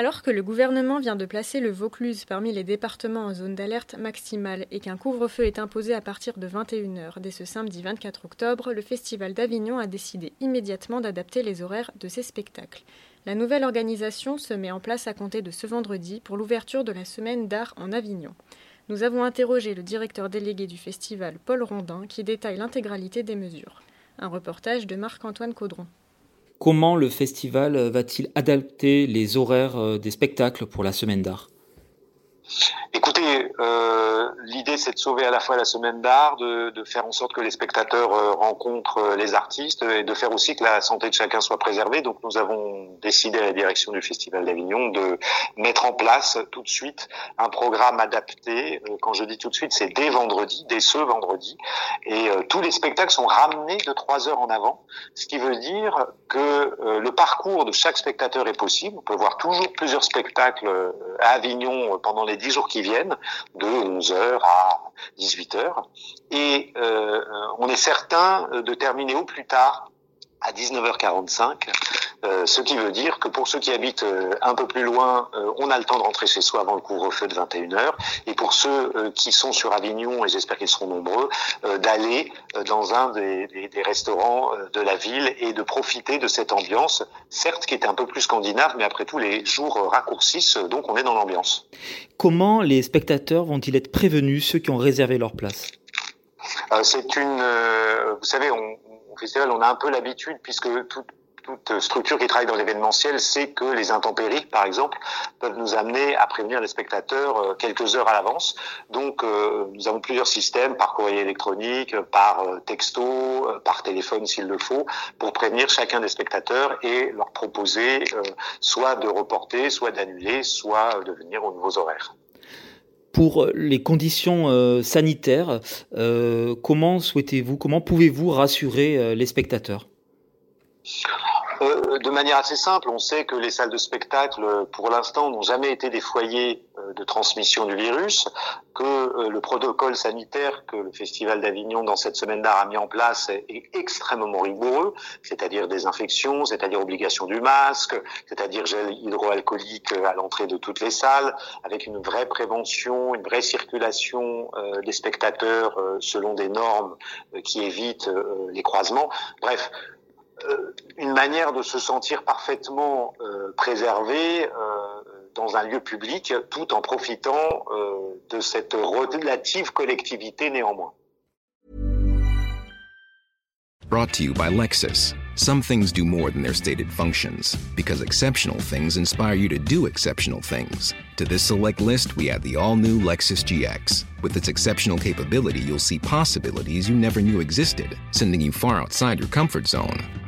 Alors que le gouvernement vient de placer le Vaucluse parmi les départements en zone d'alerte maximale et qu'un couvre-feu est imposé à partir de 21h dès ce samedi 24 octobre, le Festival d'Avignon a décidé immédiatement d'adapter les horaires de ses spectacles. La nouvelle organisation se met en place à compter de ce vendredi pour l'ouverture de la semaine d'art en Avignon. Nous avons interrogé le directeur délégué du festival, Paul Rondin, qui détaille l'intégralité des mesures. Un reportage de Marc-Antoine Caudron. Comment le festival va-t-il adapter les horaires euh, des spectacles pour la semaine d'art? Écoutez, euh, l'idée c'est de sauver à la fois la semaine d'art, de, faire en sorte que les spectateurs euh, rencontrent euh, les artistes et de faire aussi que la santé de chacun soit préservée. Donc nous avons décidé à la direction du Festival d'Avignon de mettre en place tout de suite un programme adapté. Euh, quand je dis tout de suite, c'est dès vendredi, dès ce vendredi. Et tous les spectacles sont ramenés de trois heures en avant, ce qui veut dire que le parcours de chaque spectateur est possible. On peut voir toujours plusieurs spectacles à Avignon pendant les dix jours qui viennent, de 11h à 18h. Et euh, on est certain de terminer au plus tard à 19h45, euh, ce qui veut dire que pour ceux qui habitent euh, un peu plus loin, euh, on a le temps de rentrer chez soi avant le couvre-feu de 21h, et pour ceux euh, qui sont sur Avignon, et j'espère qu'ils seront nombreux, euh, d'aller dans un des, des, des restaurants de la ville et de profiter de cette ambiance, certes qui est un peu plus scandinave, mais après tout les jours raccourcissent, donc on est dans l'ambiance. Comment les spectateurs vont-ils être prévenus, ceux qui ont réservé leur place? C'est une, vous savez, on, au festival, on a un peu l'habitude, puisque toute, structure qui travaille dans l'événementiel sait que les intempéries, par exemple, peuvent nous amener à prévenir les spectateurs quelques heures à l'avance. Donc, euh, nous avons plusieurs systèmes, par courrier électronique, par texto, par téléphone s'il le faut, pour prévenir chacun des spectateurs et leur proposer euh, soit de reporter, soit d'annuler, soit de venir aux nouveaux horaires pour les conditions euh, sanitaires, euh, comment souhaitez-vous, comment pouvez-vous rassurer euh, les spectateurs? De manière assez simple, on sait que les salles de spectacle, pour l'instant, n'ont jamais été des foyers de transmission du virus, que le protocole sanitaire que le Festival d'Avignon dans cette semaine d'art a mis en place est extrêmement rigoureux, c'est-à-dire désinfection, c'est-à-dire obligation du masque, c'est-à-dire gel hydroalcoolique à l'entrée de toutes les salles, avec une vraie prévention, une vraie circulation euh, des spectateurs euh, selon des normes euh, qui évitent les croisements. Bref, une manière de se sentir parfaitement préservé dans un lieu public tout en profitant euh, de cette relative collectivité néanmoins. Brought to you by Lexus. Some things do more than their stated functions, because exceptional things inspire you to do exceptional things. To this select list, we add the all new Lexus GX. With its exceptional capability, you'll see possibilities you never knew existed, sending you far outside your comfort zone.